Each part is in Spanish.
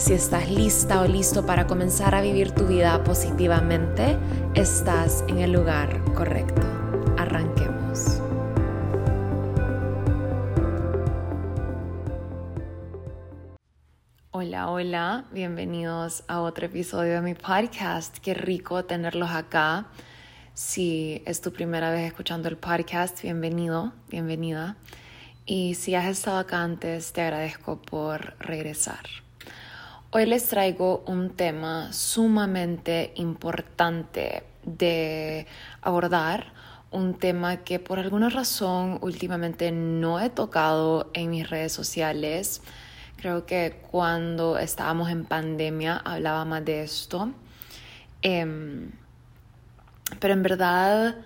Si estás lista o listo para comenzar a vivir tu vida positivamente, estás en el lugar correcto. Arranquemos. Hola, hola, bienvenidos a otro episodio de mi podcast. Qué rico tenerlos acá. Si es tu primera vez escuchando el podcast, bienvenido, bienvenida. Y si has estado acá antes, te agradezco por regresar. Hoy les traigo un tema sumamente importante de abordar, un tema que por alguna razón últimamente no he tocado en mis redes sociales. Creo que cuando estábamos en pandemia hablaba más de esto. Em, pero en verdad,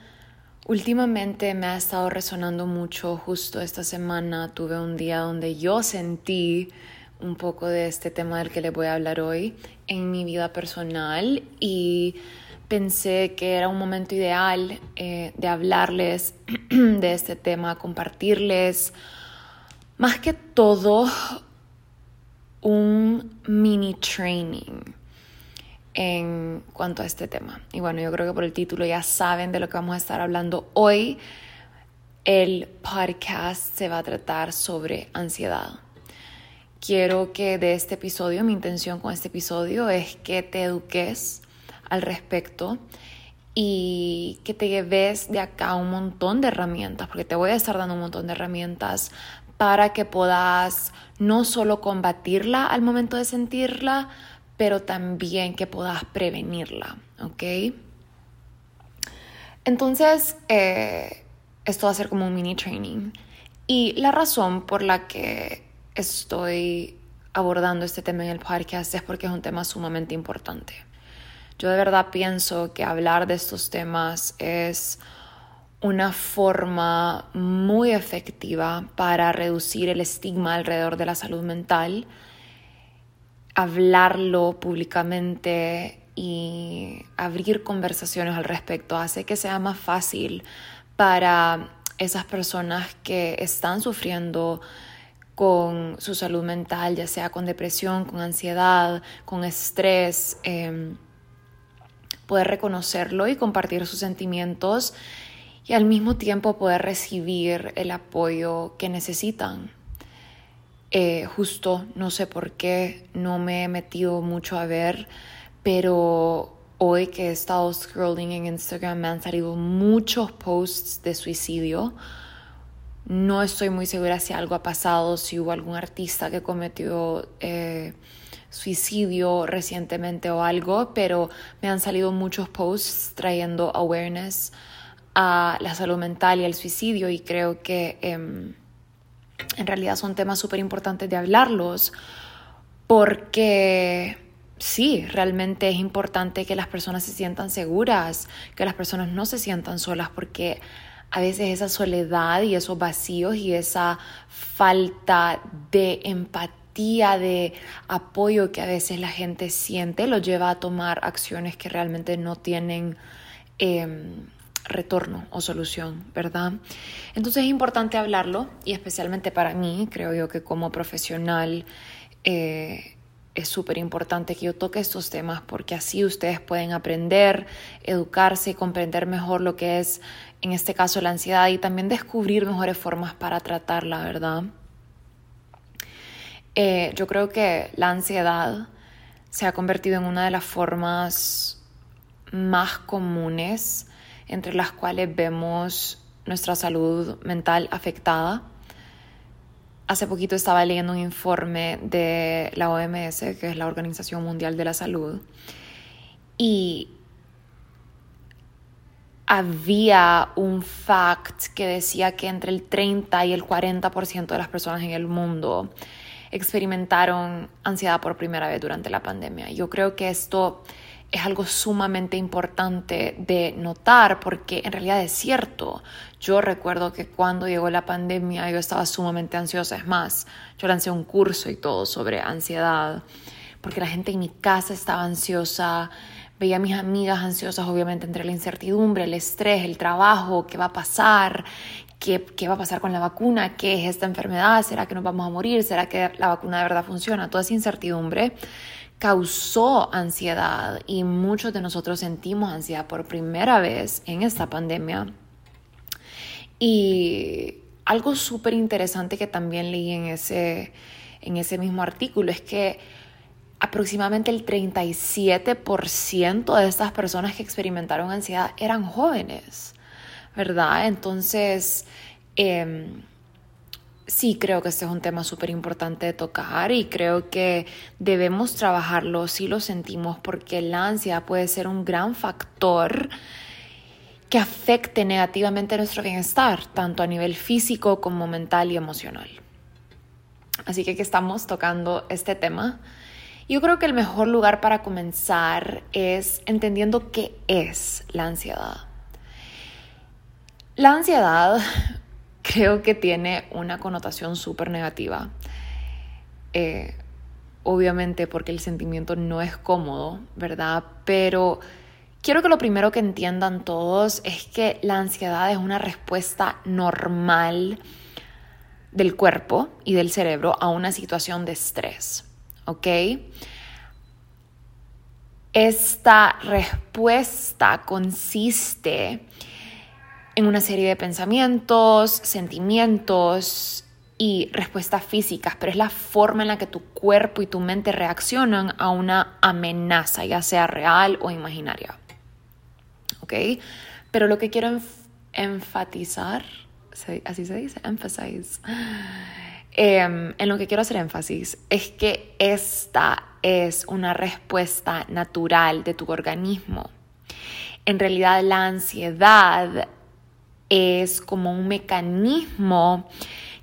últimamente me ha estado resonando mucho. Justo esta semana tuve un día donde yo sentí un poco de este tema del que les voy a hablar hoy en mi vida personal y pensé que era un momento ideal eh, de hablarles de este tema, compartirles más que todo un mini training en cuanto a este tema. Y bueno, yo creo que por el título ya saben de lo que vamos a estar hablando hoy. El podcast se va a tratar sobre ansiedad quiero que de este episodio, mi intención con este episodio es que te eduques al respecto y que te lleves de acá un montón de herramientas, porque te voy a estar dando un montón de herramientas para que puedas no solo combatirla al momento de sentirla, pero también que puedas prevenirla, ¿ok? Entonces, eh, esto va a ser como un mini training. Y la razón por la que estoy abordando este tema en el podcast es porque es un tema sumamente importante. Yo de verdad pienso que hablar de estos temas es una forma muy efectiva para reducir el estigma alrededor de la salud mental, hablarlo públicamente y abrir conversaciones al respecto hace que sea más fácil para esas personas que están sufriendo con su salud mental, ya sea con depresión, con ansiedad, con estrés, em, poder reconocerlo y compartir sus sentimientos y al mismo tiempo poder recibir el apoyo que necesitan. Eh, justo no sé por qué no me he metido mucho a ver, pero hoy que he estado scrolling en Instagram me han salido muchos posts de suicidio no estoy muy segura si algo ha pasado, si hubo algún artista que cometió eh, suicidio recientemente o algo, pero me han salido muchos posts trayendo awareness a la salud mental y al suicidio y creo que em, en realidad son temas súper importantes de hablarlos porque sí, realmente es importante que las personas se sientan seguras, que las personas no se sientan solas porque a veces esa soledad y esos vacíos y esa falta de empatía, de apoyo que a veces la gente siente, lo lleva a tomar acciones que realmente no tienen em, retorno o solución, ¿verdad? Entonces es importante hablarlo y especialmente para mí, creo yo que como profesional, eh, es súper importante que yo toque estos temas porque así ustedes pueden aprender, educarse y comprender mejor lo que es, en este caso, la ansiedad y también descubrir mejores formas para tratarla, ¿verdad? Eh, yo creo que la ansiedad se ha convertido en una de las formas más comunes entre las cuales vemos nuestra salud mental afectada Hace poquito estaba leyendo un informe de la OMS, que es la Organización Mundial de la Salud, y había un fact que decía que entre el 30 y el 40% de las personas en el mundo experimentaron ansiedad por primera vez durante la pandemia. Yo creo que esto es algo sumamente importante de notar porque en realidad es cierto. Yo recuerdo que cuando llegó la pandemia yo estaba sumamente ansiosa. Es más, yo lancé un curso y todo sobre ansiedad porque la gente en mi casa estaba ansiosa. Veía a mis amigas ansiosas, obviamente, entre la incertidumbre, el estrés, el trabajo, qué va a pasar, qué, qué va a pasar con la vacuna, qué es esta enfermedad, será que nos vamos a morir, será que la vacuna de verdad funciona. Toda esa incertidumbre causó ansiedad y muchos de nosotros sentimos ansiedad por primera vez en esta pandemia. Y algo súper interesante que también leí en ese, en ese mismo artículo es que aproximadamente el 37% de estas personas que experimentaron ansiedad eran jóvenes, ¿verdad? Entonces, eh, sí creo que este es un tema súper importante de tocar y creo que debemos trabajarlo si lo sentimos porque la ansiedad puede ser un gran factor que afecte negativamente nuestro bienestar, tanto a nivel físico como mental y emocional. Así que aquí estamos tocando este tema. Yo creo que el mejor lugar para comenzar es entendiendo qué es la ansiedad. La ansiedad creo que tiene una connotación súper negativa. Eh, obviamente porque el sentimiento no es cómodo, ¿verdad? Pero quiero que lo primero que entiendan todos es que la ansiedad es una respuesta normal del cuerpo y del cerebro a una situación de estrés, ¿ok? Esta respuesta consiste en una serie de pensamientos, sentimientos y respuestas físicas, pero es la forma en la que tu cuerpo y tu mente reaccionan a una amenaza, ya sea real o imaginaria. ¿Ok? Pero lo que quiero enfatizar, así se dice, emphasize, em, en lo que quiero hacer énfasis es que esta es una respuesta natural de tu organismo. En realidad la ansiedad es como un mecanismo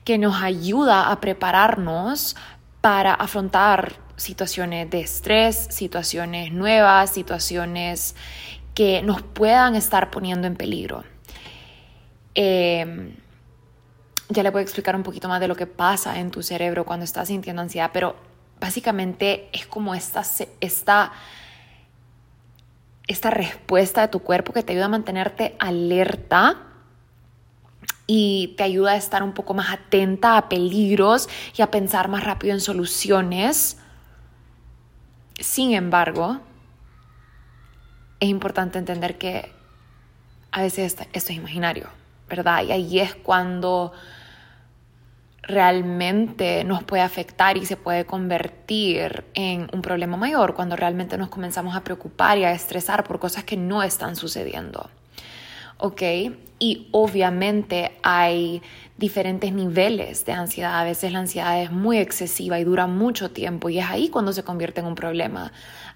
que nos ayuda a prepararnos para afrontar situaciones de estrés, situaciones nuevas, situaciones que nos puedan estar poniendo en peligro. Em, ya le voy a explicar un poquito más de lo que pasa en tu cerebro cuando estás sintiendo ansiedad, pero básicamente es como esta, esta, esta respuesta de tu cuerpo que te ayuda a mantenerte alerta y te ayuda a estar un poco más atenta a peligros y a pensar más rápido en soluciones. Sin embargo, es importante entender que a veces esto es imaginario, ¿verdad? Y ahí es cuando realmente nos puede afectar y se puede convertir en un problema mayor, cuando realmente nos comenzamos a preocupar y a estresar por cosas que no están sucediendo. ¿ok? Y obviamente hay diferentes niveles de ansiedad. A veces la ansiedad es muy excesiva y dura mucho tiempo y es ahí cuando se convierte en un problema.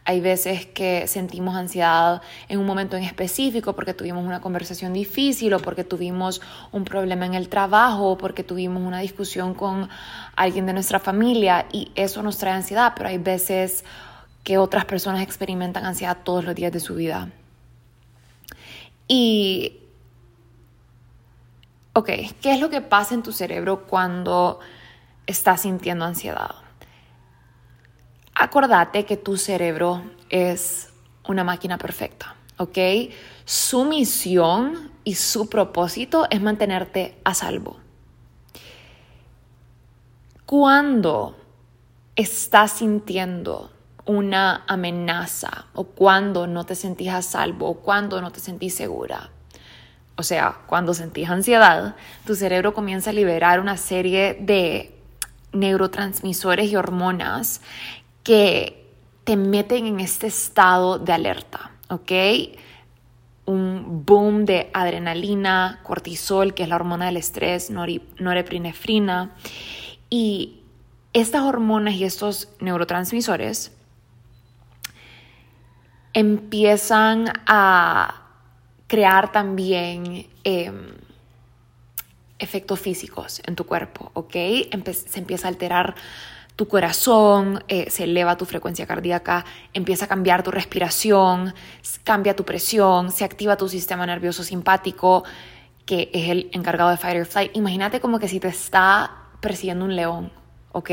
Hay veces que sentimos ansiedad en un momento en específico porque tuvimos una conversación difícil o porque tuvimos un problema en el trabajo o porque tuvimos una discusión con alguien de nuestra familia y eso nos trae ansiedad, pero hay veces que otras personas experimentan ansiedad todos los días de su vida. Y, ok, ¿qué es lo que pasa en tu cerebro cuando estás sintiendo ansiedad? Acordate que tu cerebro es una máquina perfecta, ¿ok? Su misión y su propósito es mantenerte a salvo. Cuando estás sintiendo una amenaza o cuando no te sentís a salvo o cuando no te sentís segura. O sea, cuando sentís ansiedad, tu cerebro comienza a liberar una serie de neurotransmisores y hormonas que te meten en este estado de alerta, ¿ok? Un boom de adrenalina, cortisol, que es la hormona del estrés, norepinefrina. Y estas hormonas y estos neurotransmisores empiezan a crear también em, efectos físicos en tu cuerpo, ¿ok? se empieza a alterar tu corazón, eh, se eleva tu frecuencia cardíaca, empieza a cambiar tu respiración, cambia tu presión, se activa tu sistema nervioso simpático, que es el encargado de fight or flight. Imagínate como que si te está persiguiendo un león, ¿ok?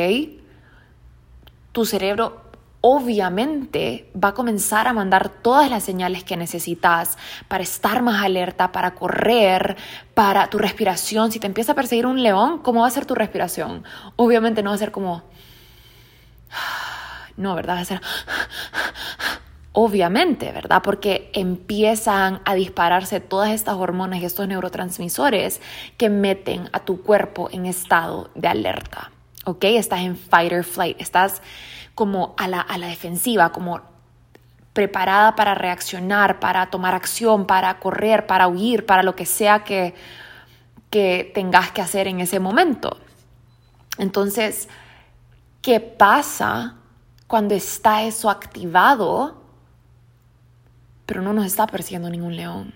Tu cerebro obviamente va a comenzar a mandar todas las señales que necesitas para estar más alerta, para correr, para tu respiración. Si te empieza a perseguir un león, ¿cómo va a ser tu respiración? Obviamente no va a ser como... No, ¿verdad? Va a ser... Obviamente, ¿verdad? Porque empiezan a dispararse todas estas hormonas y estos neurotransmisores que meten a tu cuerpo en estado de alerta. ¿Ok? Estás en fight or flight, estás como a la, a la defensiva, como preparada para reaccionar, para tomar acción, para correr, para huir, para lo que sea que, que tengas que hacer en ese momento. Entonces, ¿qué pasa cuando está eso activado, pero no nos está persiguiendo ningún león?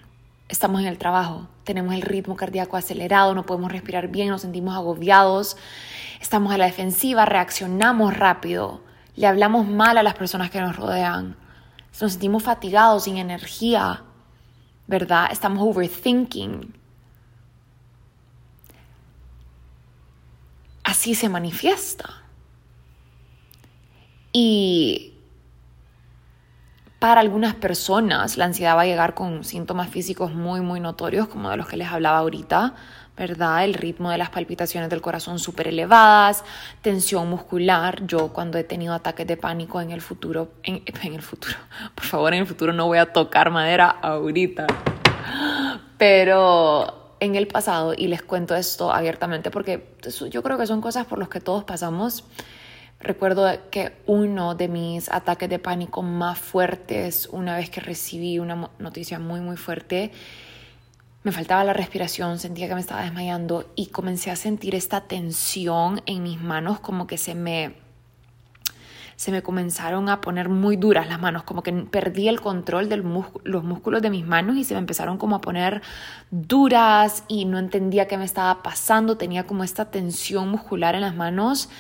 Estamos en el trabajo, tenemos el ritmo cardíaco acelerado, no podemos respirar bien, nos sentimos agobiados, estamos a la defensiva, reaccionamos rápido le hablamos mal a las personas que nos rodean, nos sentimos fatigados, sin energía, ¿verdad? Estamos overthinking. Así se manifiesta. Y para algunas personas la ansiedad va a llegar con síntomas físicos muy, muy notorios, como de los que les hablaba ahorita, ¿verdad? El ritmo de las palpitaciones del corazón súper elevadas, tensión muscular. Yo cuando he tenido ataques de pánico en el futuro, en, en, el futuro, por favor, en el futuro no voy a tocar madera ahorita, pero en el pasado, y les cuento esto abiertamente porque yo creo que son cosas por las que todos pasamos. Recuerdo que uno de mis ataques de pánico más fuertes, una vez que recibí una noticia muy, muy fuerte, me faltaba la respiración, sentía que me estaba desmayando y comencé a sentir esta tensión en mis manos, como que se me, se me comenzaron a poner muy duras las manos, como que perdí el control de los músculos de mis manos y se me empezaron como a poner duras y no entendía qué me estaba pasando, tenía como esta tensión muscular en las manos.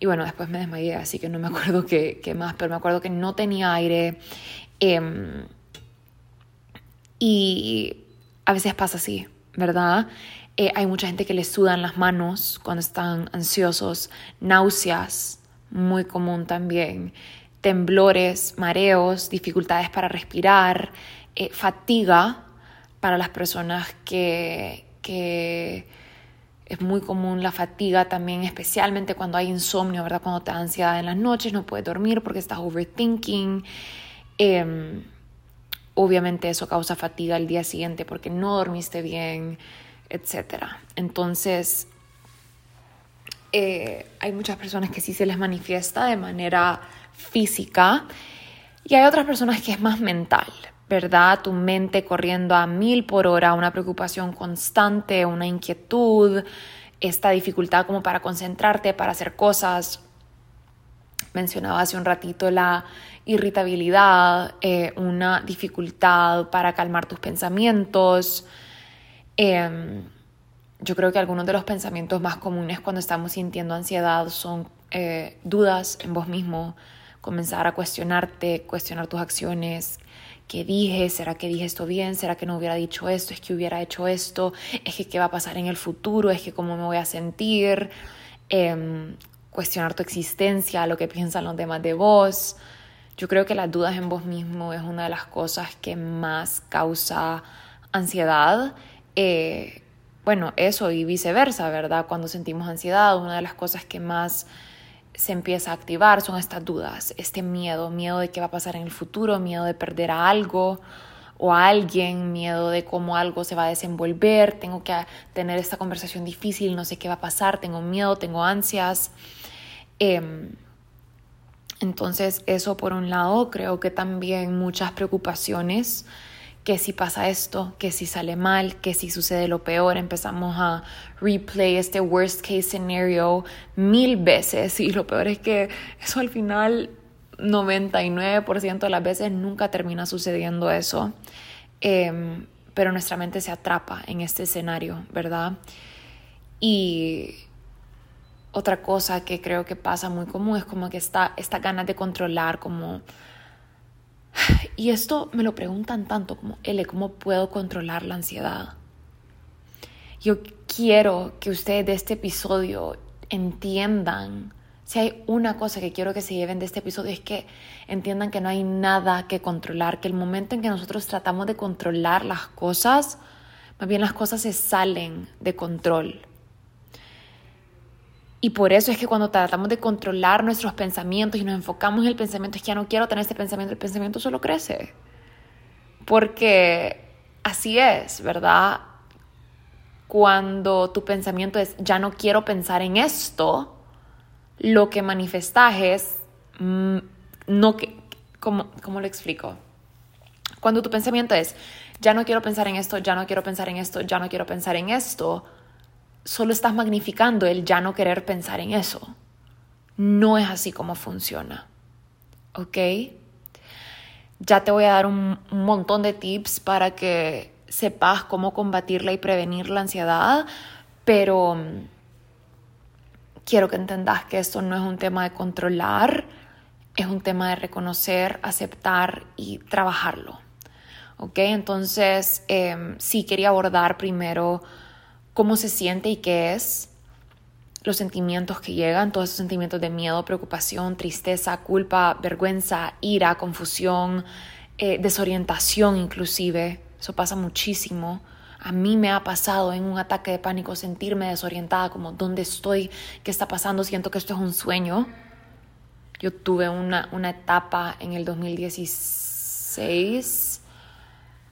Y bueno, después me desmayé, así que no me acuerdo qué, qué más, pero me acuerdo que no tenía aire. Eh, y a veces pasa así, ¿verdad? Eh, hay mucha gente que le sudan las manos cuando están ansiosos, náuseas, muy común también, temblores, mareos, dificultades para respirar, eh, fatiga para las personas que, que es muy común la fatiga también, especialmente cuando hay insomnio, ¿verdad? Cuando te da ansiedad en las noches, no puedes dormir porque estás overthinking. Eh, obviamente eso causa fatiga al día siguiente porque no dormiste bien, etc. Entonces, eh, hay muchas personas que sí se les manifiesta de manera física y hay otras personas que es más mental, ¿verdad? Tu mente corriendo a mil por hora, una preocupación constante, una inquietud, esta dificultad como para concentrarte, para hacer cosas. Mencionaba hace un ratito la irritabilidad, eh, una dificultad para calmar tus pensamientos. Em, yo creo que algunos de los pensamientos más comunes cuando estamos sintiendo ansiedad son eh, dudas en vos mismo, comenzar a cuestionarte, cuestionar tus acciones. ¿Qué dije? ¿Será que dije esto bien? ¿Será que no hubiera dicho esto? ¿Es que hubiera hecho esto? ¿Es que qué va a pasar en el futuro? ¿Es que cómo me voy a sentir? Em, cuestionar tu existencia, lo que piensan los demás de vos. Yo creo que las dudas en vos mismo es una de las cosas que más causa ansiedad. Eh, bueno, eso y viceversa, ¿verdad? Cuando sentimos ansiedad, una de las cosas que más se empieza a activar son estas dudas, este miedo, miedo de qué va a pasar en el futuro, miedo de perder a algo o a alguien, miedo de cómo algo se va a desenvolver, tengo que tener esta conversación difícil, no sé qué va a pasar, tengo miedo, tengo ansias. Em, entonces, eso por un lado, creo que también muchas preocupaciones, que si pasa esto, que si sale mal, que si sucede lo peor, empezamos a replay este worst case scenario mil veces y lo peor es que eso al final 99% de las veces nunca termina sucediendo eso, em, pero nuestra mente se atrapa en este escenario, ¿verdad? Y otra cosa que creo que pasa muy común es como que está esta ganas de controlar, como... Y esto me lo preguntan tanto como, L, ¿cómo puedo controlar la ansiedad? Yo quiero que ustedes de este episodio entiendan, si hay una cosa que quiero que se lleven de este episodio es que entiendan que no hay nada que controlar, que el momento en que nosotros tratamos de controlar las cosas, más bien las cosas se salen de control. Y por eso es que cuando tratamos de controlar nuestros pensamientos y nos enfocamos en el pensamiento, es que ya no quiero tener este pensamiento, el pensamiento solo crece. Porque así es, ¿verdad? Cuando tu pensamiento es, ya no quiero pensar en esto, lo que manifestas es, mm, no que, ¿cómo, ¿cómo lo explico? Cuando tu pensamiento es, ya no quiero pensar en esto, ya no quiero pensar en esto, ya no quiero pensar en esto, solo estás magnificando el ya no querer pensar en eso. No es así como funciona. ¿Ok? Ya te voy a dar un, montón de tips para que sepas cómo combatirla y prevenir la ansiedad, pero mm, quiero que entendas que esto no es un tema de controlar, es un tema de reconocer, aceptar y trabajarlo. ¿Ok? Entonces, em, sí quería abordar primero cómo se siente y qué es, los sentimientos que llegan, todos esos sentimientos de miedo, preocupación, tristeza, culpa, vergüenza, ira, confusión, eh, desorientación inclusive. Eso pasa muchísimo. A mí me ha pasado en un ataque de pánico sentirme desorientada, como dónde estoy, qué está pasando, siento que esto es un sueño. Yo tuve una, una etapa en el 2016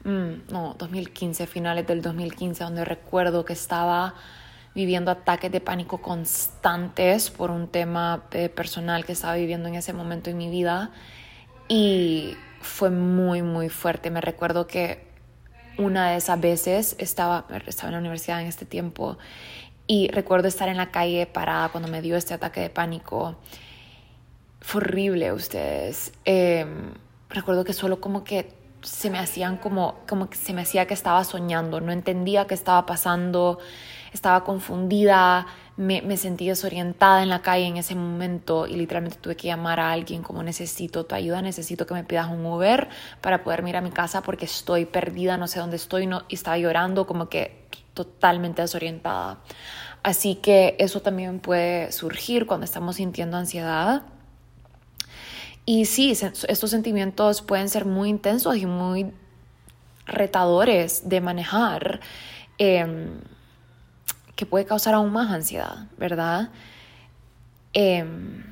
Mm, no, 2015, finales del 2015, donde recuerdo que estaba viviendo ataques de pánico constantes por un tema personal que estaba viviendo en ese momento en mi vida y fue muy, muy fuerte. Me recuerdo que una de esas veces estaba, estaba en la universidad en este tiempo y recuerdo estar en la calle parada cuando me dio este ataque de pánico. Fue horrible, ustedes. Em, recuerdo que solo como que se me hacían como, como que se me hacía que estaba soñando, no entendía qué estaba pasando, estaba confundida, me, me, sentí desorientada en la calle en ese momento y literalmente tuve que llamar a alguien como necesito tu ayuda, necesito que me pidas un Uber para poder ir a mi casa porque estoy perdida, no sé dónde estoy no, y estaba llorando como que totalmente desorientada. Así que eso también puede surgir cuando estamos sintiendo ansiedad y sí, estos sentimientos pueden ser muy intensos y muy retadores de manejar, em, que puede causar aún más ansiedad, ¿verdad? Em,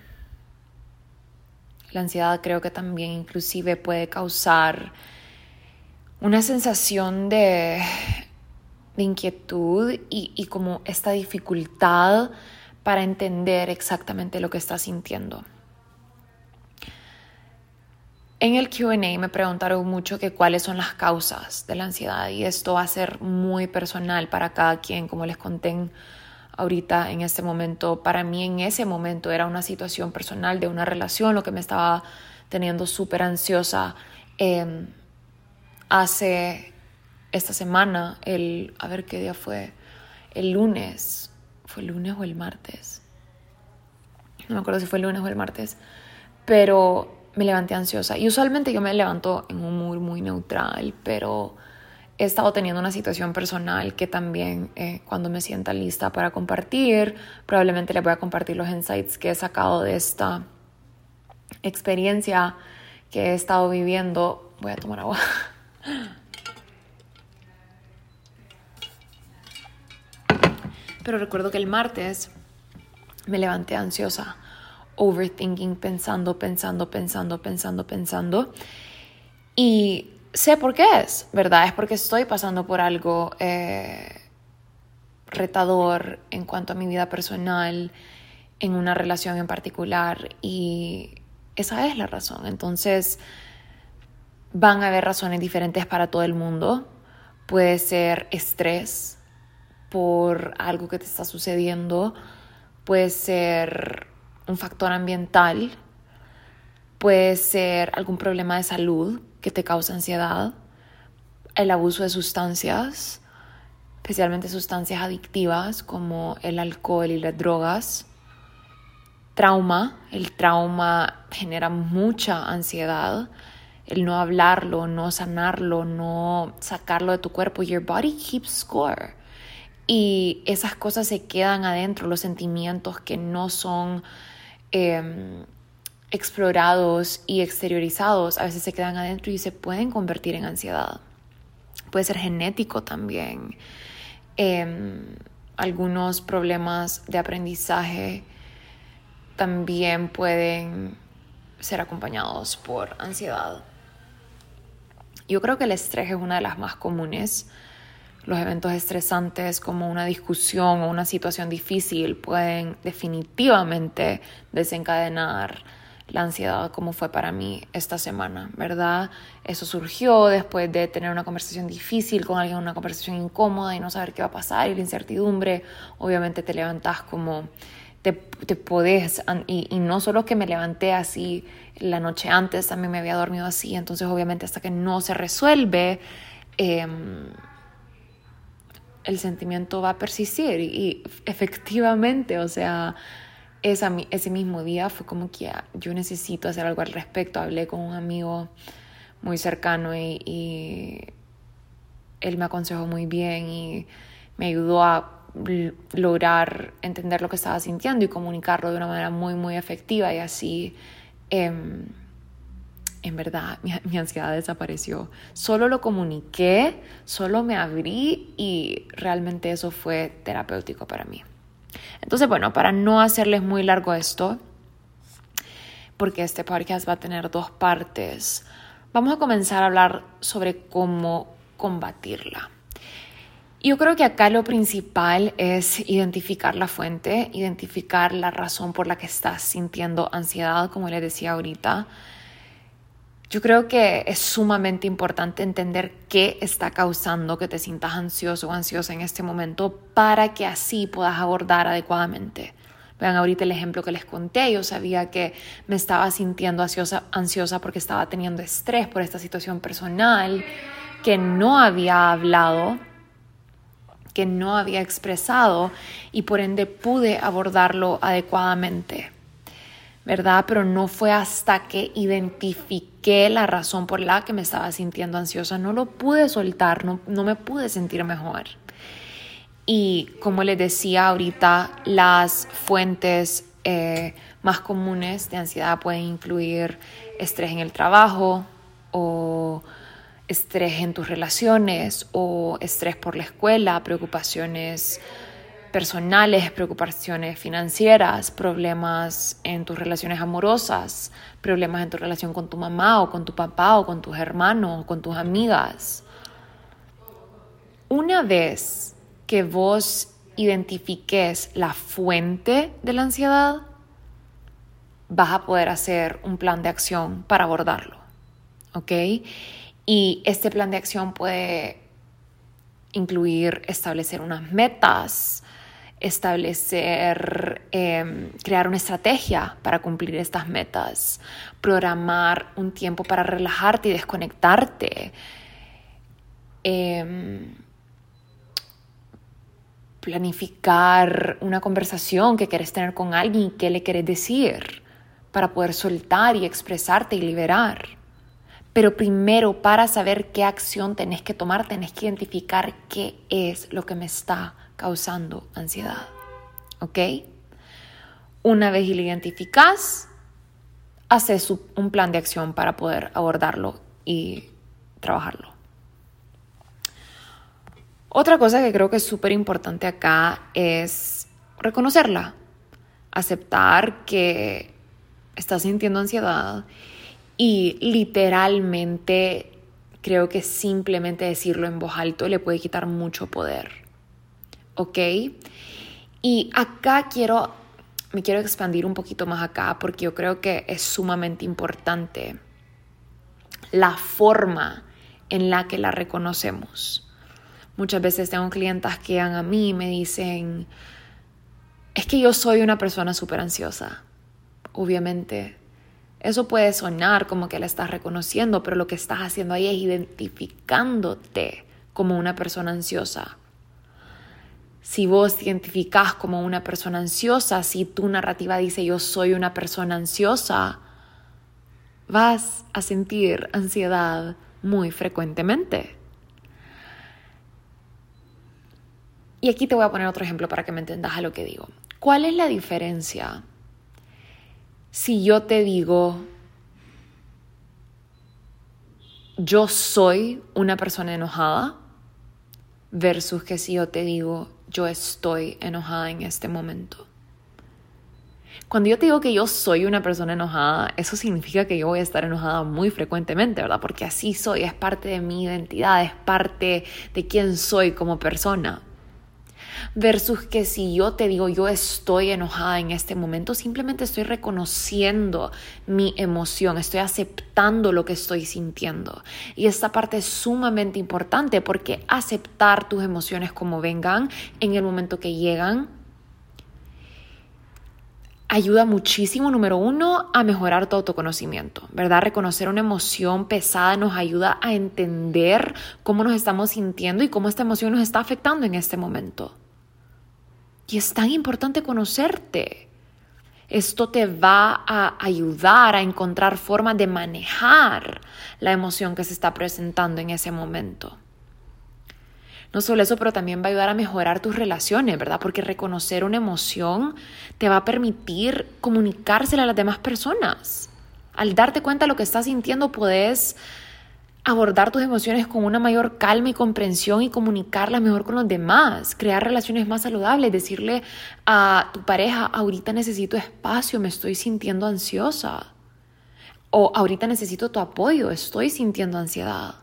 la ansiedad creo que también inclusive puede causar una sensación de, inquietud y, y como esta dificultad para entender exactamente lo que estás sintiendo. En el QA me preguntaron mucho que cuáles son las causas de la ansiedad y esto va a ser muy personal para cada quien, como les conté ahorita en este momento. Para mí en ese momento era una situación personal de una relación, lo que me estaba teniendo súper ansiosa. Em, hace esta semana, el, a ver qué día fue, el lunes, ¿fue el lunes o el martes? No me acuerdo si fue el lunes o el martes, pero me levanté ansiosa. Y usualmente yo me levanto en un mood muy neutral, pero he estado teniendo una situación personal que también eh, cuando me sienta lista para compartir, probablemente les voy a compartir los insights que he sacado de esta experiencia que he estado viviendo. Voy a tomar agua. Pero recuerdo que el martes me levanté ansiosa overthinking, pensando, pensando, pensando, pensando, pensando. Y sé por qué es, ¿verdad? Es porque estoy pasando por algo eh, retador en cuanto a mi vida personal, en una relación en particular, y esa es la razón. Entonces, van a haber razones diferentes para todo el mundo. Puede ser estrés por algo que te está sucediendo, puede ser un factor ambiental, puede ser algún problema de salud que te causa ansiedad, el abuso de sustancias, especialmente sustancias adictivas como el alcohol y las drogas, trauma. El trauma genera mucha ansiedad. El no hablarlo, no sanarlo, no sacarlo de tu cuerpo. Your body keeps score. Y esas cosas se quedan adentro, los sentimientos que no son em, explorados y exteriorizados, a veces se quedan adentro y se pueden convertir en ansiedad. Puede ser genético también. Em, algunos problemas de aprendizaje también pueden ser acompañados por ansiedad. Yo creo que el estrés es una de las más comunes. Los eventos estresantes como una discusión o una situación difícil pueden definitivamente desencadenar la ansiedad como fue para mí esta semana, ¿verdad? Eso surgió después de tener una conversación difícil con alguien, una conversación incómoda y no saber qué va a pasar y la incertidumbre, obviamente te levantas como te, te y, no solo que me levanté así la noche antes, también me había dormido así, entonces obviamente hasta que no se resuelve, em, el sentimiento va a persistir y efectivamente, o sea, ese mismo día fue como que yo necesito hacer algo al respecto. Hablé con un amigo muy cercano y, él me aconsejó muy bien y me ayudó a lograr entender lo que estaba sintiendo y comunicarlo de una manera muy, muy efectiva y así, em, en verdad, mi, mi, ansiedad desapareció. Solo lo comuniqué, solo me abrí y realmente eso fue terapéutico para mí. Entonces, bueno, para no hacerles muy largo esto, porque este podcast va a tener dos partes, vamos a comenzar a hablar sobre cómo combatirla. Yo creo que acá lo principal es identificar la fuente, identificar la razón por la que estás sintiendo ansiedad, como les decía ahorita. Yo creo que es sumamente importante entender qué está causando que te sientas ansioso o ansiosa en este momento para que así puedas abordar adecuadamente. Vean ahorita el ejemplo que les conté, yo sabía que me estaba sintiendo ansiosa, ansiosa porque estaba teniendo estrés por esta situación personal que no había hablado, que no había expresado y por ende pude abordarlo adecuadamente. ¿Verdad? Pero no fue hasta que identifiqué la razón por la que me estaba sintiendo ansiosa, no lo pude soltar, no, me pude sentir mejor. Y como les decía ahorita, las fuentes eh, más comunes de ansiedad pueden incluir estrés en el trabajo o estrés en tus relaciones o estrés por la escuela, preocupaciones personales, preocupaciones financieras, problemas en tus relaciones amorosas, problemas en tu relación con tu mamá o con tu papá o con tus hermanos o con tus amigas. Una vez que vos identifiques la fuente de la ansiedad, vas a poder hacer un plan de acción para abordarlo. ¿Ok? Y este plan de acción puede incluir establecer unas metas, establecer, em, crear una estrategia para cumplir estas metas, programar un tiempo para relajarte y desconectarte, em, planificar una conversación que quieres tener con alguien y qué le quieres decir para poder soltar y expresarte y liberar. Pero primero, para saber qué acción tenés que tomar, tenés que identificar qué es lo que me está causando ansiedad. ¿Ok? Una vez lo identificas, haces un plan de acción para poder abordarlo y trabajarlo. Otra cosa que creo que es súper importante acá es reconocerla, aceptar que estás sintiendo ansiedad y literalmente creo que simplemente decirlo en voz alto le puede quitar mucho poder. ¿Ok? Y acá quiero, me quiero expandir un poquito más acá porque yo creo que es sumamente importante la forma en la que la reconocemos. Muchas veces tengo clientas que llegan a mí y me dicen, es que yo soy una persona súper ansiosa. Obviamente, eso puede sonar como que la estás reconociendo, pero lo que estás haciendo ahí es identificándote como una persona ansiosa Si vos te identificás como una persona ansiosa, si tu narrativa dice yo soy una persona ansiosa, vas a sentir ansiedad muy frecuentemente. Y aquí te voy a poner otro ejemplo para que me entendas a lo que digo. ¿Cuál es la diferencia si yo te digo, yo soy una persona enojada, versus que si yo te digo, yo estoy enojada en este momento? Cuando yo te digo que yo soy una persona enojada, eso significa que yo voy a estar enojada muy frecuentemente, ¿verdad? Porque así soy, es parte de mi identidad, es parte de quién soy como persona. Versus que si yo te digo yo estoy enojada en este momento, simplemente estoy reconociendo mi emoción, estoy aceptando lo que estoy sintiendo. Y esta parte es sumamente importante porque aceptar tus emociones como vengan en el momento que llegan ayuda muchísimo, número uno, a mejorar tu autoconocimiento, ¿verdad? Reconocer una emoción pesada nos ayuda a entender cómo nos estamos sintiendo y cómo esta emoción nos está afectando en este momento. Y es tan importante conocerte. Esto te va a ayudar a encontrar formas de manejar la emoción que se está presentando en ese momento. No solo eso, pero también va a ayudar a mejorar tus relaciones, ¿verdad? Porque reconocer una emoción te va a permitir comunicársela a las demás personas. Al darte cuenta de lo que estás sintiendo, puedes abordar tus emociones con una mayor calma y comprensión y comunicarlas mejor con los demás, crear relaciones más saludables, decirle a tu pareja, ahorita necesito espacio, me estoy sintiendo ansiosa. O ahorita necesito tu apoyo, estoy sintiendo ansiedad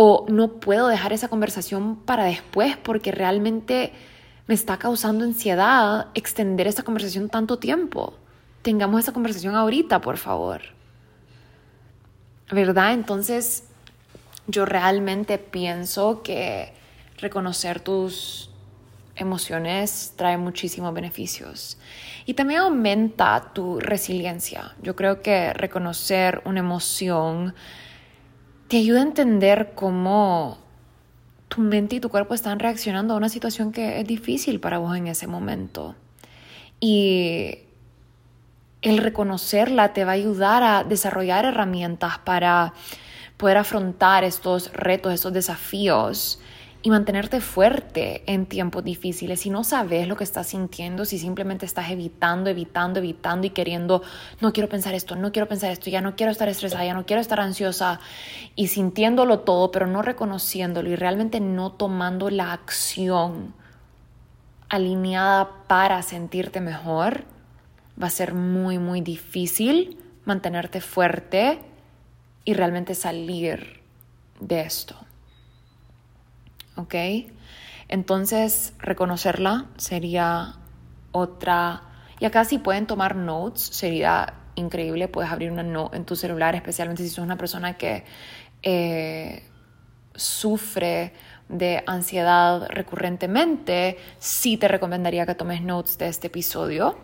o no puedo dejar esa conversación para después porque realmente me está causando ansiedad extender esa conversación tanto tiempo. Tengamos esa conversación ahorita, por favor. ¿Verdad? Entonces, yo realmente pienso que reconocer tus emociones trae muchísimos beneficios. Y también aumenta tu resiliencia. Yo creo que reconocer una emoción te ayuda a entender cómo tu mente y tu cuerpo están reaccionando a una situación que es difícil para vos en ese momento. Y el reconocerla te va a ayudar a desarrollar herramientas para poder afrontar estos retos, estos desafíos y mantenerte fuerte en tiempos difíciles. Si no sabes lo que estás sintiendo, si simplemente estás evitando, evitando, evitando y queriendo, no quiero pensar esto, no quiero pensar esto, ya no quiero estar estresada, ya no quiero estar ansiosa y sintiéndolo todo, pero no reconociéndolo y realmente no tomando la acción alineada para sentirte mejor, va a ser muy, muy difícil mantenerte fuerte y realmente salir de esto. ¿ok? Entonces, reconocerla sería otra... Y acá si pueden tomar notes, sería increíble. Puedes abrir una note en tu celular, especialmente si sos una persona que eh, sufre de ansiedad recurrentemente, sí te recomendaría que tomes notes de este episodio.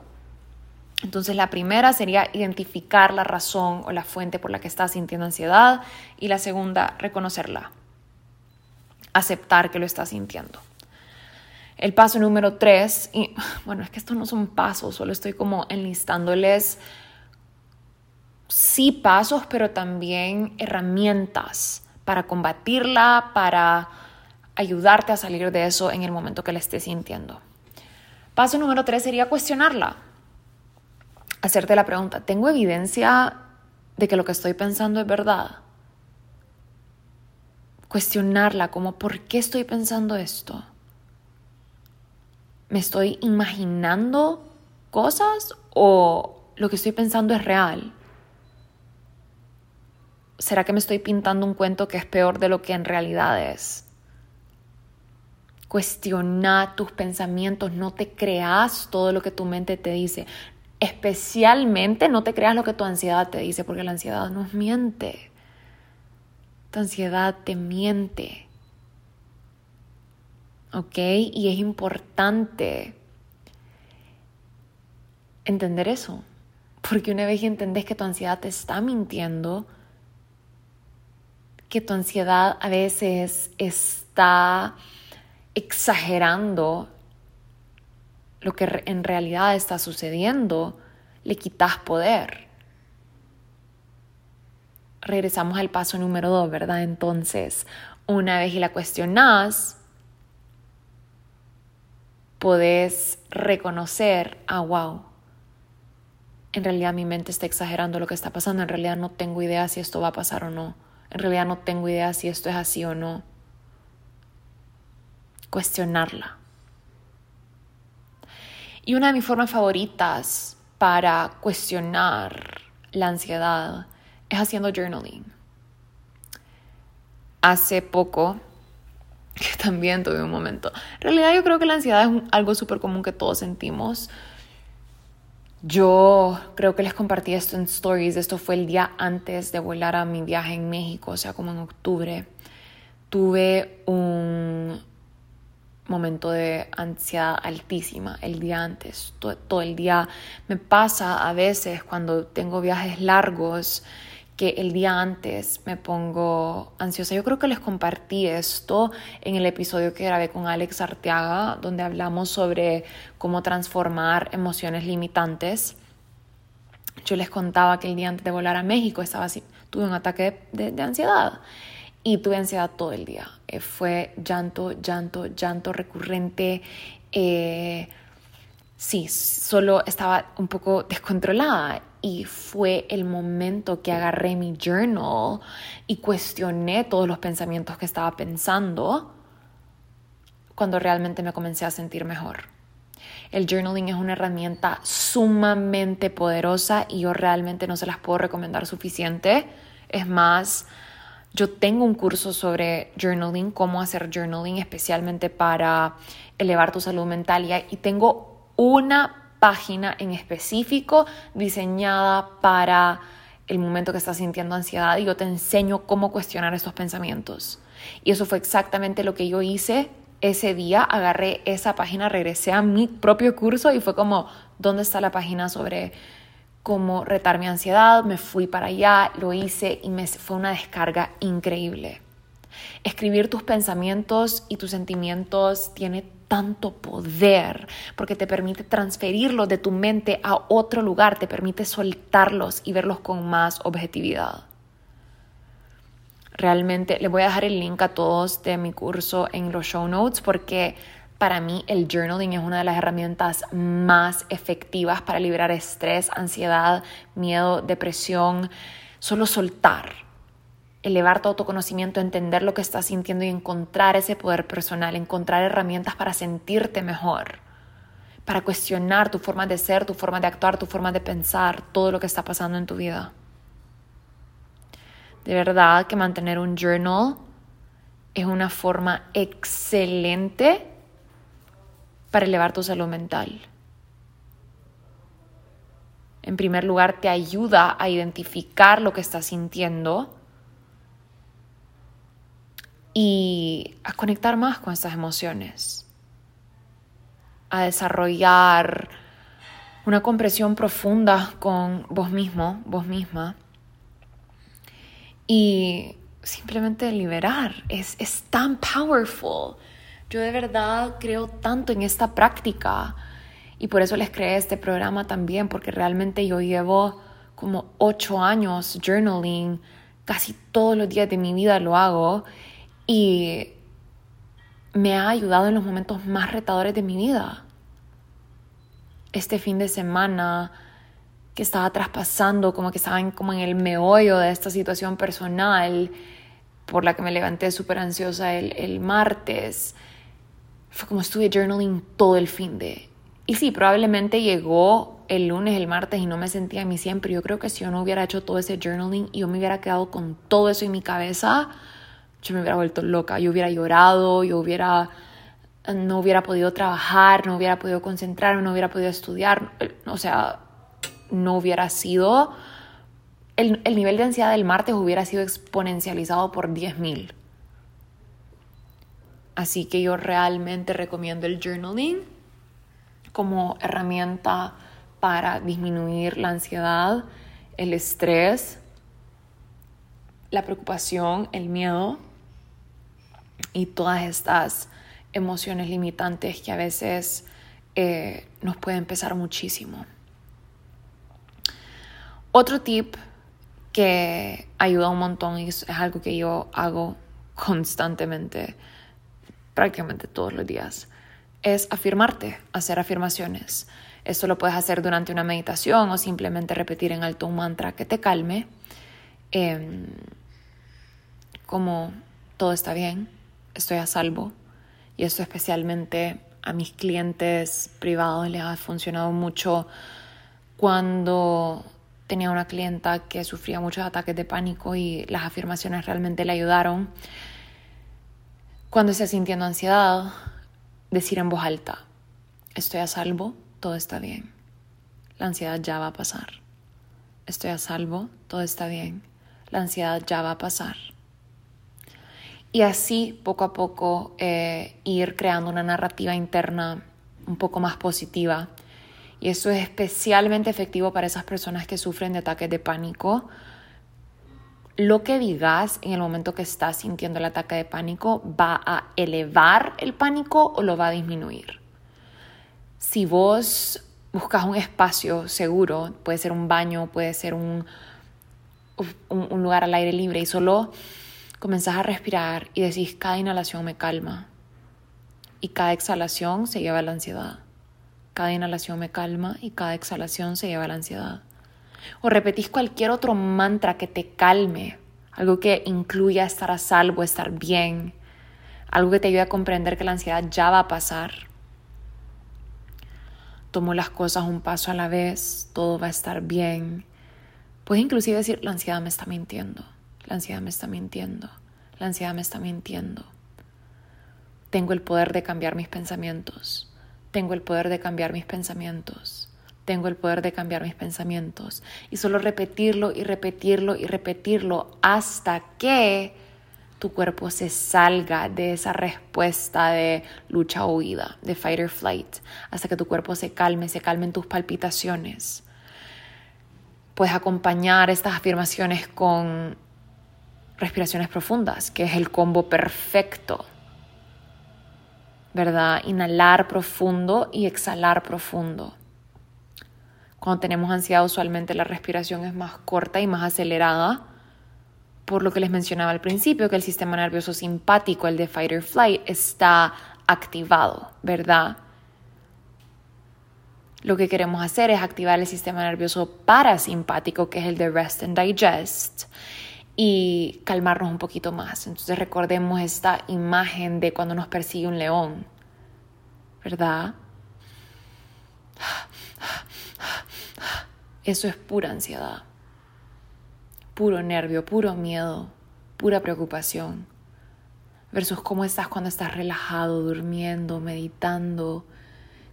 Entonces la primera sería identificar la razón o la fuente por la que estás sintiendo ansiedad y la segunda, reconocerla aceptar que lo estás sintiendo. El paso número tres, y bueno, es que estos no son pasos, solo estoy como enlistándoles sí pasos, pero también herramientas para combatirla, para ayudarte a salir de eso en el momento que la estés sintiendo. Paso número tres sería cuestionarla. Hacerte la pregunta, ¿tengo evidencia de que lo que estoy pensando es verdad? cuestionarla como ¿por qué estoy pensando esto? ¿Me estoy imaginando cosas o lo que estoy pensando es real? ¿Será que me estoy pintando un cuento que es peor de lo que en realidad es? Cuestiona tus pensamientos, no te creas todo lo que tu mente te dice. Especialmente no te creas lo que tu ansiedad te dice, porque la ansiedad nos miente ansiedad te miente. ¿Ok? Y es importante entender eso. Porque una vez que entendés que tu ansiedad te está mintiendo, que tu ansiedad a veces está exagerando lo que en realidad está sucediendo, le quitas poder. Regresamos al paso número dos, ¿verdad? Entonces, una vez y la cuestionas, podés reconocer, ah, wow, en realidad mi mente está exagerando lo que está pasando, en realidad no tengo idea si esto va a pasar o no, en realidad no tengo idea si esto es así o no. Cuestionarla. Y una de mis formas favoritas para cuestionar la ansiedad es haciendo journaling. Hace poco, que también tuve un momento, en realidad yo creo que la ansiedad es algo súper común que todos sentimos. Yo creo que les compartí esto en stories. Esto fue el día antes de volar a mi viaje en México, o sea, como en octubre. Tuve un momento de ansiedad altísima el día antes, todo, el día. Me pasa a veces cuando tengo viajes largos que el día antes me pongo ansiosa. Yo creo que les compartí esto en el episodio que grabé con Alex Arteaga, donde hablamos sobre cómo transformar emociones limitantes. Yo les contaba que el día antes de volar a México estaba así, tuve un ataque de ansiedad y tuve ansiedad todo el día. Eh, fue llanto, llanto, llanto recurrente. Eh, sí, solo estaba un poco descontrolada y fue el momento que agarré mi journal y cuestioné todos los pensamientos que estaba pensando cuando realmente me comencé a sentir mejor. El journaling es una herramienta sumamente poderosa y yo realmente no se las puedo recomendar suficiente. Es más, yo tengo un curso sobre journaling, cómo hacer journaling especialmente para elevar tu salud mental y tengo una página en específico diseñada para el momento que estás sintiendo ansiedad y yo te enseño cómo cuestionar estos pensamientos. Y eso fue exactamente lo que yo hice ese día. Agarré esa página, regresé a mi propio curso y fue como, ¿dónde está la página sobre cómo retar mi ansiedad, me fui para allá, lo hice y me fue una descarga increíble. Escribir tus pensamientos y tus sentimientos tiene tanto poder porque te permite transferirlos de tu mente a otro lugar, te permite soltarlos y verlos con más objetividad. Realmente les voy a dejar el link a todos de mi curso en los show notes porque para mí el journaling es una de las herramientas más efectivas para liberar estrés, ansiedad, miedo, depresión. Solo soltar, elevar tu autoconocimiento, entender lo que estás sintiendo y encontrar ese poder personal, encontrar herramientas para sentirte mejor, para cuestionar tu forma de ser, tu forma de actuar, tu forma de pensar, todo lo que está pasando en tu vida. De verdad que mantener un journal es una forma excelente para elevar tu salud mental. En primer lugar, te ayuda a identificar lo que estás sintiendo y a conectar más con estas emociones, a desarrollar una compresión profunda con vos mismo, vos misma, y simplemente liberar. Es, es tan powerful. Yo de verdad creo tanto en esta práctica y por eso les creé este programa también, porque realmente yo llevo como ocho años journaling, casi todos los días de mi vida lo hago y me ha ayudado en los momentos más retadores de mi vida. Este fin de semana que estaba traspasando, como que estaba como en el meollo de esta situación personal por la que me levanté súper ansiosa el, el martes fue como estuve journaling todo el fin de... Y sí, probablemente llegó el lunes, el martes y no me sentía a mí siempre. Yo creo que si yo no hubiera hecho todo ese journaling y yo me hubiera quedado con todo eso en mi cabeza, yo me hubiera vuelto loca. Yo hubiera llorado, yo hubiera no hubiera podido trabajar, no hubiera podido concentrarme, no hubiera podido estudiar, o sea, no hubiera sido, el, el nivel de ansiedad del martes hubiera sido exponencializado por 10.000. Así que yo realmente recomiendo el journaling como herramienta para disminuir la ansiedad, el estrés, la preocupación, el miedo y todas estas emociones limitantes que a veces eh, nos pueden pesar muchísimo. Otro tip que ayuda un montón y es algo que yo hago constantemente, prácticamente todos los días, es afirmarte, hacer afirmaciones. Esto lo puedes hacer durante una meditación o simplemente repetir en alto un mantra que te calme, em, como todo está bien, estoy a salvo. Y esto especialmente a mis clientes privados les ha funcionado mucho cuando tenía una clienta que sufría muchos ataques de pánico y las afirmaciones realmente le ayudaron. Cuando esté sintiendo ansiedad, decir en voz alta, estoy a salvo, todo está bien. La ansiedad ya va a pasar. Estoy a salvo, todo está bien. La ansiedad ya va a pasar. Y así, poco a poco, eh, ir creando una narrativa interna un poco más positiva y eso es especialmente efectivo para esas personas que sufren de ataques de pánico. Lo que digas en el momento que estás sintiendo el ataque de pánico va a elevar el pánico o lo va a disminuir. Si vos buscas un espacio seguro, puede ser un baño, puede ser un, un, lugar al aire libre y solo comenzás a respirar y decís cada inhalación me calma y cada exhalación se lleva la ansiedad. Cada inhalación me calma y cada exhalación se lleva la ansiedad. O repetís cualquier otro mantra que te calme, algo que incluya estar a salvo, estar bien, algo que te ayude a comprender que la ansiedad ya va a pasar. Tomo las cosas un paso a la vez, todo va a estar bien. Puedes inclusive decir, la ansiedad me está mintiendo, la ansiedad me está mintiendo, la ansiedad me está mintiendo. Tengo el poder de cambiar mis pensamientos. Tengo el poder de cambiar mis pensamientos. Tengo el poder de cambiar mis pensamientos. Y solo repetirlo y repetirlo y repetirlo hasta que tu cuerpo se salga de esa respuesta de lucha o huida, de fight or flight, hasta que tu cuerpo se calme, se calmen tus palpitaciones. Puedes acompañar estas afirmaciones con respiraciones profundas, que es el combo perfecto ¿verdad? Inhalar profundo y exhalar profundo. Cuando tenemos ansiedad usualmente la respiración es más corta y más acelerada, por lo que les mencionaba al principio, que el sistema nervioso simpático, el de fight or flight, está activado, ¿verdad? Lo que queremos hacer es activar el sistema nervioso parasimpático, que es el de rest and digest, y calmarnos un poquito más. Entonces recordemos esta imagen de cuando nos persigue un león, ¿verdad? Eso es pura ansiedad, puro nervio, puro miedo, pura preocupación. Versus cómo estás cuando estás relajado, durmiendo, meditando,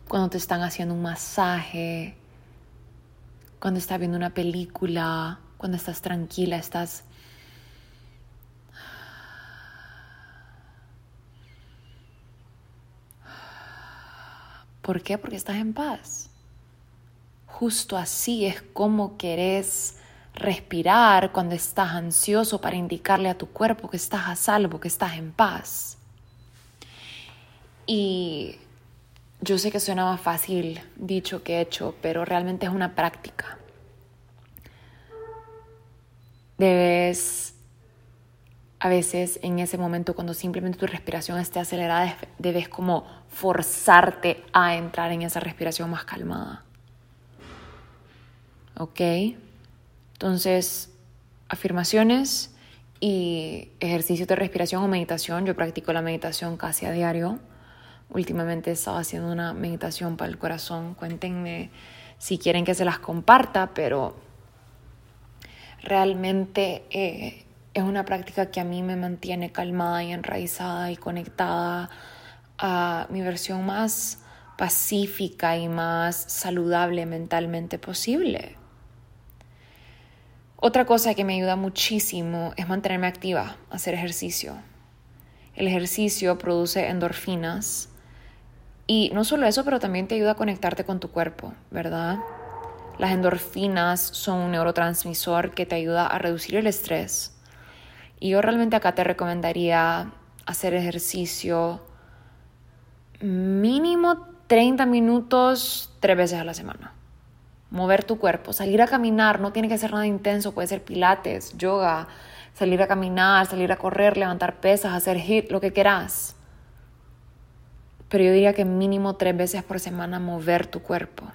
cuando te están haciendo un masaje, cuando estás viendo una película, cuando estás tranquila, estás ¿Por qué? Porque estás en paz. Justo así es como querés respirar cuando estás ansioso para indicarle a tu cuerpo que estás a salvo, que estás en paz. Y yo sé que suena más fácil dicho que hecho, pero realmente es una práctica. Debes a veces en ese momento cuando simplemente tu respiración esté acelerada, debes como forzarte a entrar en esa respiración más calmada. ¿Ok? Entonces, afirmaciones y ejercicios de respiración o meditación. Yo practico la meditación casi a diario. Últimamente he estado haciendo una meditación para el corazón. Cuéntenme si quieren que se las comparta, pero realmente... Eh, es una práctica que a mí me mantiene calmada y enraizada y conectada a mi versión más pacífica y más saludable mentalmente posible. Otra cosa que me ayuda muchísimo es mantenerme activa, hacer ejercicio. El ejercicio produce endorfinas y no solo eso, pero también te ayuda a conectarte con tu cuerpo, ¿verdad? Las endorfinas son un neurotransmisor que te ayuda a reducir el estrés, y yo realmente acá te recomendaría hacer ejercicio mínimo 30 minutos tres veces a la semana. Mover tu cuerpo, salir a caminar, no tiene que ser nada intenso, puede ser pilates, yoga, salir a caminar, salir a correr, levantar pesas, hacer hit, lo que quieras. Pero yo diría que mínimo tres veces por semana mover tu cuerpo.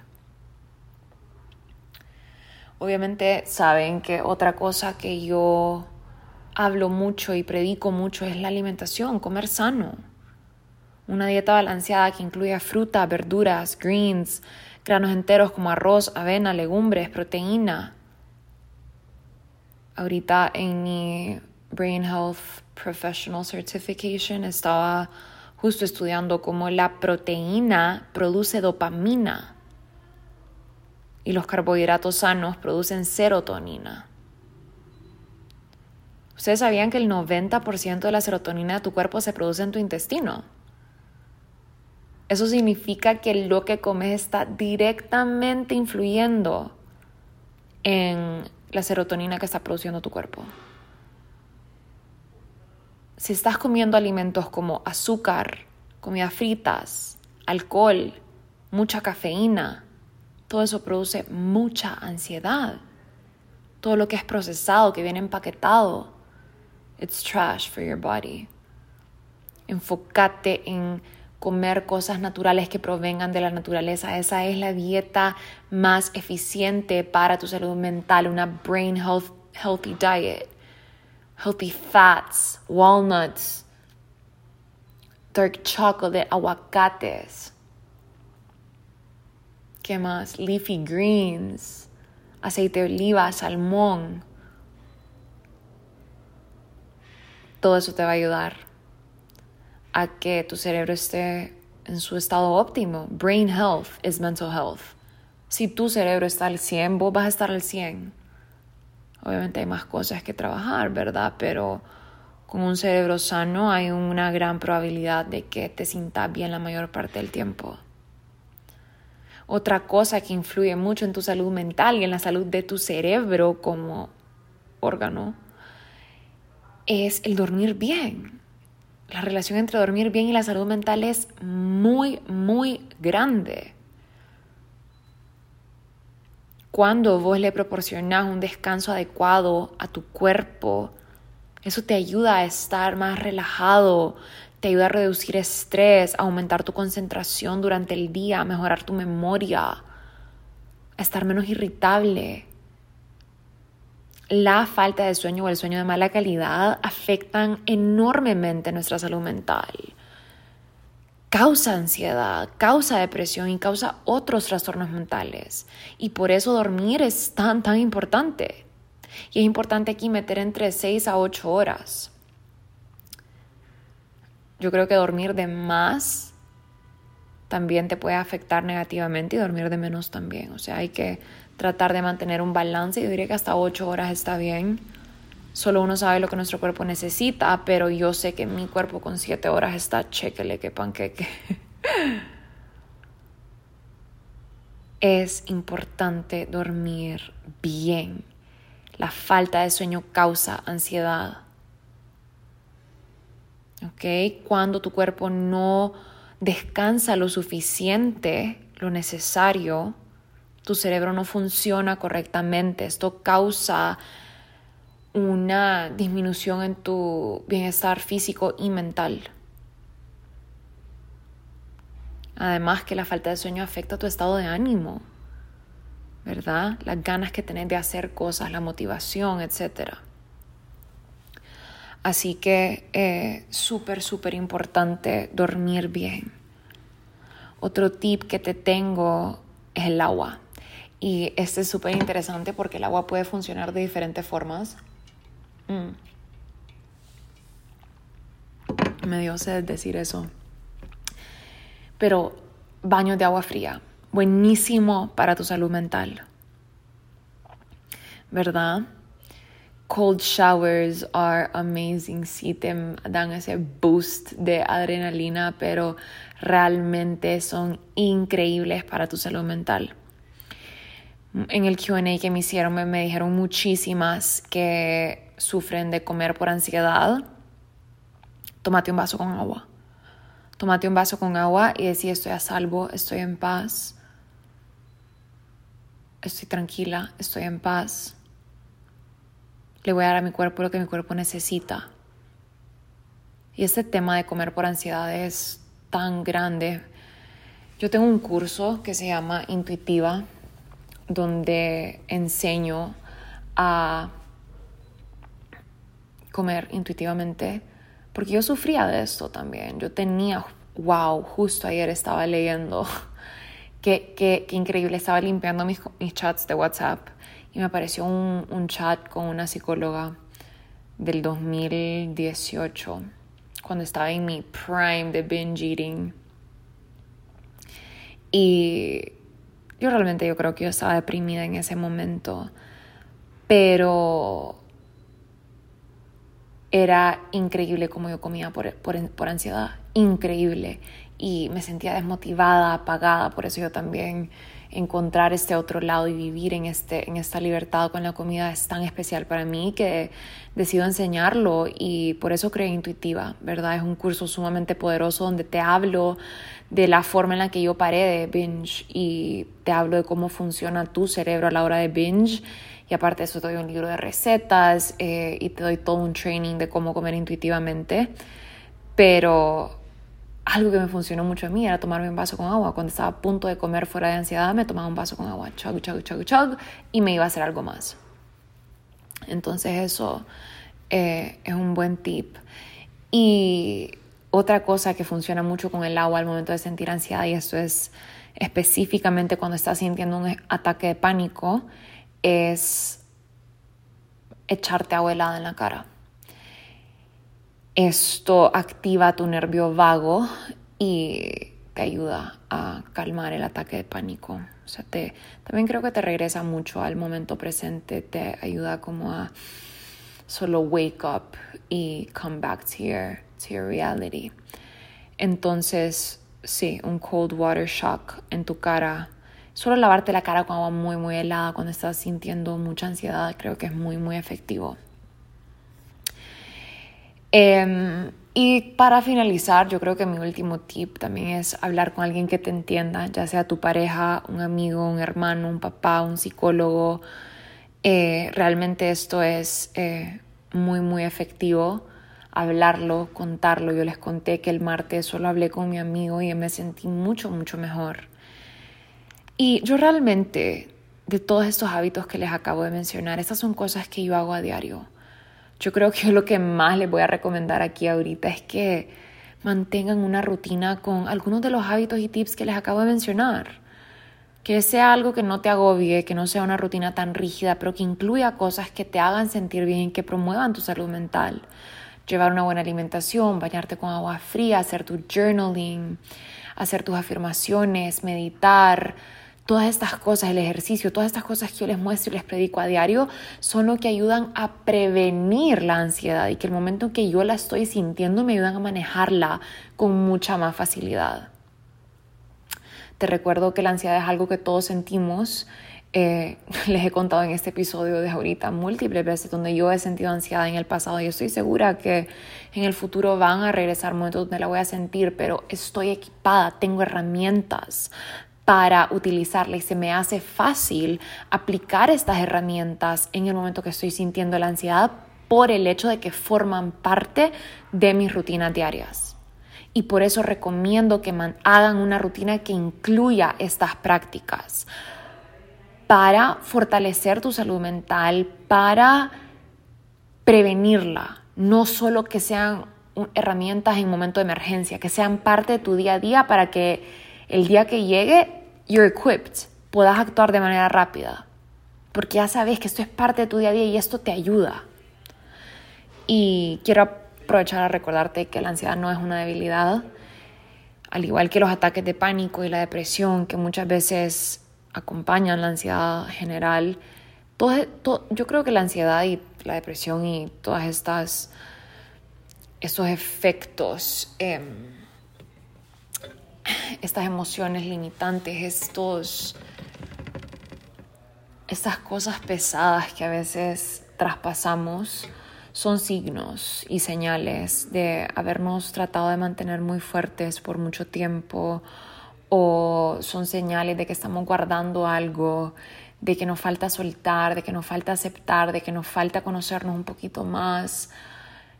Obviamente saben que otra cosa que yo hablo mucho y predico mucho es la alimentación, comer sano. Una dieta balanceada que incluya fruta, verduras, greens, granos enteros como arroz, avena, legumbres, proteína. Ahorita en mi Brain Health Professional Certification estaba justo estudiando cómo la proteína produce dopamina y los carbohidratos sanos producen serotonina. ¿Ustedes sabían que el 90% de la serotonina de tu cuerpo se produce en tu intestino? Eso significa que lo que comes está directamente influyendo en la serotonina que está produciendo tu cuerpo. Si estás comiendo alimentos como azúcar, comidas fritas, alcohol, mucha cafeína, todo eso produce mucha ansiedad. Todo lo que es procesado, que viene empaquetado, it's trash for your body. Enfócate en comer cosas naturales que provengan de la naturaleza. Esa es la dieta más eficiente para tu salud mental, una brain health, healthy diet. Healthy fats, walnuts, dark chocolate, aguacates. ¿Qué más? Leafy greens, aceite de oliva, salmón. Todo eso te va a ayudar a que tu cerebro esté en su estado óptimo. Brain health is mental health. Si tu cerebro está al 100, vos vas a estar al 100. Obviamente hay más cosas que trabajar, ¿verdad? Pero con un cerebro sano hay una gran probabilidad de que te sientas bien la mayor parte del tiempo. Otra cosa que influye mucho en tu salud mental y en la salud de tu cerebro como órgano es el dormir bien la relación entre dormir bien y la salud mental es muy, muy grande. Cuando vos le proporcionas un descanso adecuado a tu cuerpo, eso te ayuda a estar más relajado, te ayuda a reducir estrés, a aumentar tu concentración durante el día, a mejorar tu memoria, a estar menos irritable la falta de sueño o el sueño de mala calidad afectan enormemente nuestra salud mental. Causa ansiedad, causa depresión y causa otros trastornos mentales. Y por eso dormir es tan, tan importante. Y es importante aquí meter entre 6 a 8 horas. Yo creo que dormir de más también te puede afectar negativamente y dormir de menos también. O sea, hay que tratar de mantener un balance. Yo diría que hasta 8 horas está bien. Solo uno sabe lo que nuestro cuerpo necesita, pero yo sé que mi cuerpo con 7 horas está chequele que panqueque. es importante dormir bien. La falta de sueño causa ansiedad. ¿Ok? Cuando tu cuerpo no descansa lo suficiente, lo necesario, tu cerebro no funciona correctamente. Esto causa una disminución en tu bienestar físico y mental. Además que la falta de sueño afecta tu estado de ánimo, ¿verdad? Las ganas que tenés de hacer cosas, la motivación, etc. Así que es eh, súper, súper importante dormir bien. Otro tip que te tengo es el agua. Y este es súper interesante porque el agua puede funcionar de diferentes formas. Mm. Me dio sed decir eso. Pero baños de agua fría, buenísimo para tu salud mental. ¿Verdad? Cold showers are amazing, sí dan ese boost de adrenalina, pero realmente son increíbles para tu salud mental en el QA que me hicieron me, dijeron muchísimas que sufren de comer por ansiedad. Tómate un vaso con agua. Tómate un vaso con agua y decir estoy a salvo, estoy en paz, estoy tranquila, estoy en paz. Le voy a dar a mi cuerpo lo que mi cuerpo necesita. Y este tema de comer por ansiedad es tan grande. Yo tengo un curso que se llama Intuitiva, donde enseño a comer intuitivamente, porque yo sufría de esto también. Yo tenía, wow, justo ayer estaba leyendo, qué, increíble, estaba limpiando mis, mis, chats de WhatsApp y me apareció un, un chat con una psicóloga del 2018, cuando estaba en mi prime de binge eating. Y yo realmente yo creo que yo estaba deprimida en ese momento, pero era increíble como yo comía por, por, ansiedad, increíble. Y me sentía desmotivada, apagada, por eso yo también encontrar este otro lado y vivir en, este, en esta libertad con la comida es tan especial para mí que decido enseñarlo y por eso creé Intuitiva, ¿verdad? Es un curso sumamente poderoso donde te hablo de la forma en la que yo paré de binge y te hablo de cómo funciona tu cerebro a la hora de binge y aparte de eso te doy un libro de recetas eh, y te doy todo un training de cómo comer intuitivamente. Pero algo que me funcionó mucho a mí era tomarme un vaso con agua. Cuando estaba a punto de comer fuera de ansiedad, me tomaba un vaso con agua, chug, chug, chug, chug, y me iba a hacer algo más. Entonces eso eh, es un buen tip. Y otra cosa que funciona mucho con el agua al momento de sentir ansiedad, y esto es específicamente cuando estás sintiendo un ataque de pánico, es echarte agua helada en la cara. Esto activa tu nervio vago y te ayuda a calmar el ataque de pánico. O sea, te, también creo que te regresa mucho al momento presente, te ayuda como a solo wake up y come back to your, to reality. Entonces, sí, un cold water shock en tu cara Solo lavarte la cara con agua muy, muy helada cuando estás sintiendo mucha ansiedad creo que es muy, muy efectivo. Em, y para finalizar, yo creo que mi último tip también es hablar con alguien que te entienda, ya sea tu pareja, un amigo, un hermano, un papá, un psicólogo. Eh, realmente esto es eh, muy, muy efectivo. Hablarlo, contarlo. Yo les conté que el martes solo hablé con mi amigo y me sentí mucho, mucho mejor. Y yo realmente, de todos estos hábitos que les acabo de mencionar, estas son cosas que yo hago a diario. Yo creo que lo que más les voy a recomendar aquí ahorita es que mantengan una rutina con algunos de los hábitos y tips que les acabo de mencionar. Que sea algo que no te agobie, que no sea una rutina tan rígida, pero que incluya cosas que te hagan sentir bien, que promuevan tu salud mental. Llevar una buena alimentación, bañarte con agua fría, hacer tu journaling, hacer tus afirmaciones, meditar, todas estas cosas, el ejercicio, todas estas cosas que yo les muestro y les predico a diario, son lo que ayudan a prevenir la ansiedad y que el momento en que yo la estoy sintiendo me ayudan a manejarla con mucha más facilidad. Te recuerdo que la ansiedad es algo que todos sentimos. Eh, les he contado en este episodio de ahorita múltiples veces donde yo he sentido ansiedad en el pasado y estoy segura que en el futuro van a regresar momentos donde la voy a sentir, pero estoy equipada, tengo herramientas para utilizarla y se me hace fácil aplicar estas herramientas en el momento que estoy sintiendo la ansiedad por el hecho de que forman parte de mis rutinas diarias. Y por eso recomiendo que hagan una rutina que incluya estas prácticas para fortalecer tu salud mental, para prevenirla, no solo que sean herramientas en momento de emergencia, que sean parte de tu día a día para que el día que llegue you're equipped, puedas actuar de manera rápida. Porque ya sabes que esto es parte de tu día a día y esto te ayuda. Y quiero aprovechar a recordarte que la ansiedad no es una debilidad, al igual que los ataques de pánico y la depresión que muchas veces acompañan la ansiedad general. Todo, yo creo que la ansiedad y la depresión y todas estas estos efectos em, estas emociones limitantes, estos, estas cosas pesadas que a veces traspasamos, son signos y señales de habernos tratado de mantener muy fuertes por mucho tiempo o son señales de que estamos guardando algo, de que nos falta soltar, de que nos falta aceptar, de que nos falta conocernos un poquito más,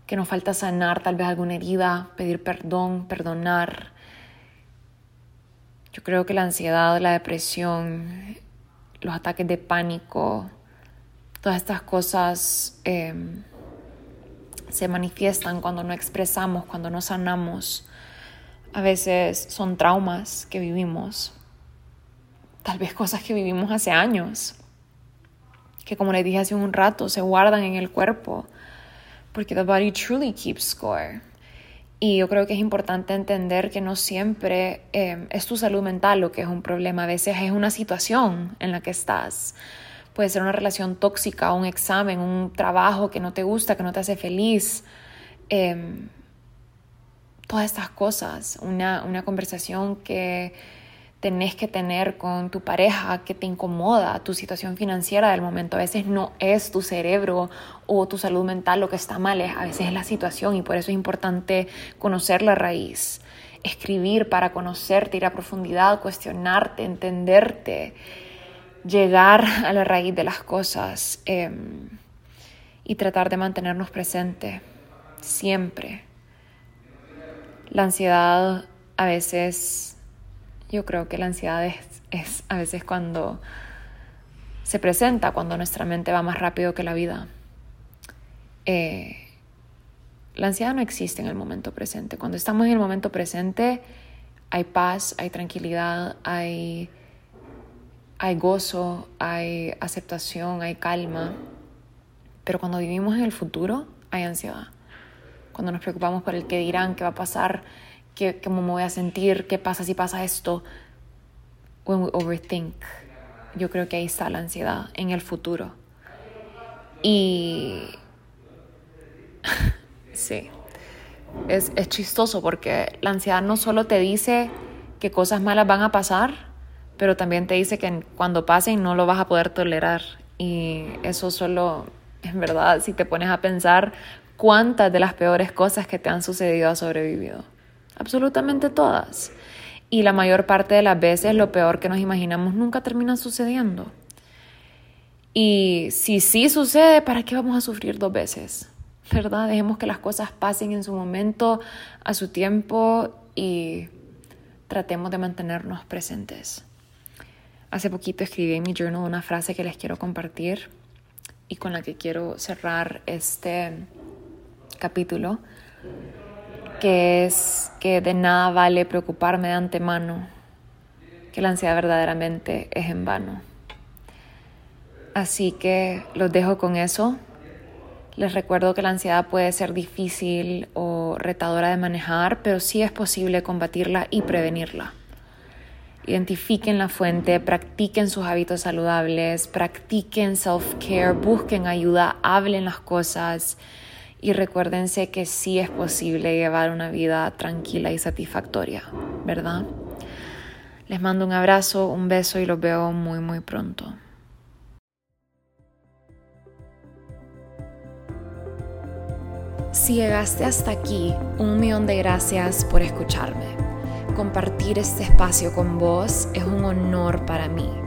que nos falta sanar tal vez alguna herida, pedir perdón, perdonar. Yo creo que la ansiedad, la depresión, los ataques de pánico, todas estas cosas eh, se manifiestan cuando no expresamos, cuando no sanamos. A veces son traumas que vivimos, tal vez cosas que vivimos hace años, que como les dije hace un rato, se guardan en el cuerpo, porque the body truly keeps score. Y yo creo que es importante entender que no siempre eh, es tu salud mental lo que es un problema, a veces es una situación en la que estás Puede ser una relación tóxica, un examen, un trabajo que no te gusta, que no te hace feliz. Em, todas estas cosas, una, una conversación que tenés que tener con tu pareja que te incomoda, tu situación financiera del momento. A veces no es tu cerebro o tu salud mental lo que está mal, a veces es la situación y por eso es importante conocer la raíz, escribir para conocerte, ir a profundidad, cuestionarte, entenderte llegar a la raíz de las cosas em, y tratar de mantenernos presentes siempre. La ansiedad a veces, yo creo que la ansiedad es, a veces cuando se presenta, cuando nuestra mente va más rápido que la vida. Eh, la ansiedad no existe en el momento presente. Cuando estamos en el momento presente hay paz, hay tranquilidad, hay hay gozo, hay aceptación, hay calma, pero cuando vivimos en el futuro hay ansiedad. Cuando nos preocupamos por el qué dirán, qué va a pasar, qué, cómo me voy a sentir, qué pasa si pasa esto, when we overthink, yo creo que ahí está la ansiedad en el futuro. Y sí, es, es chistoso porque la ansiedad no solo te dice que cosas malas van a pasar, pero también te dice que cuando pasen no lo vas a poder tolerar. Y eso solo, en verdad, si te pones a pensar cuántas de las peores cosas que te han sucedido has sobrevivido. Absolutamente todas. Y la mayor parte de las veces lo peor que nos imaginamos nunca termina sucediendo. Y si sí sucede, ¿para qué vamos a sufrir dos veces? ¿Verdad? Dejemos que las cosas pasen en su momento, a su tiempo y tratemos de mantenernos presentes. Hace poquito escribí en mi journal una frase que les quiero compartir y con la que quiero cerrar este capítulo, que es que de nada vale preocuparme de antemano, que la ansiedad verdaderamente es en vano. Así que los dejo con eso. Les recuerdo que la ansiedad puede ser difícil o retadora de manejar, pero sí es posible combatirla y prevenirla identifiquen la fuente, practiquen sus hábitos saludables, practiquen self-care, busquen ayuda, hablen las cosas y recuérdense que sí es posible llevar una vida tranquila y satisfactoria, ¿verdad? Les mando un abrazo, un beso y los veo muy muy pronto. Si llegaste hasta aquí, un millón de gracias por escucharme compartir este espacio con vos es un honor para mí.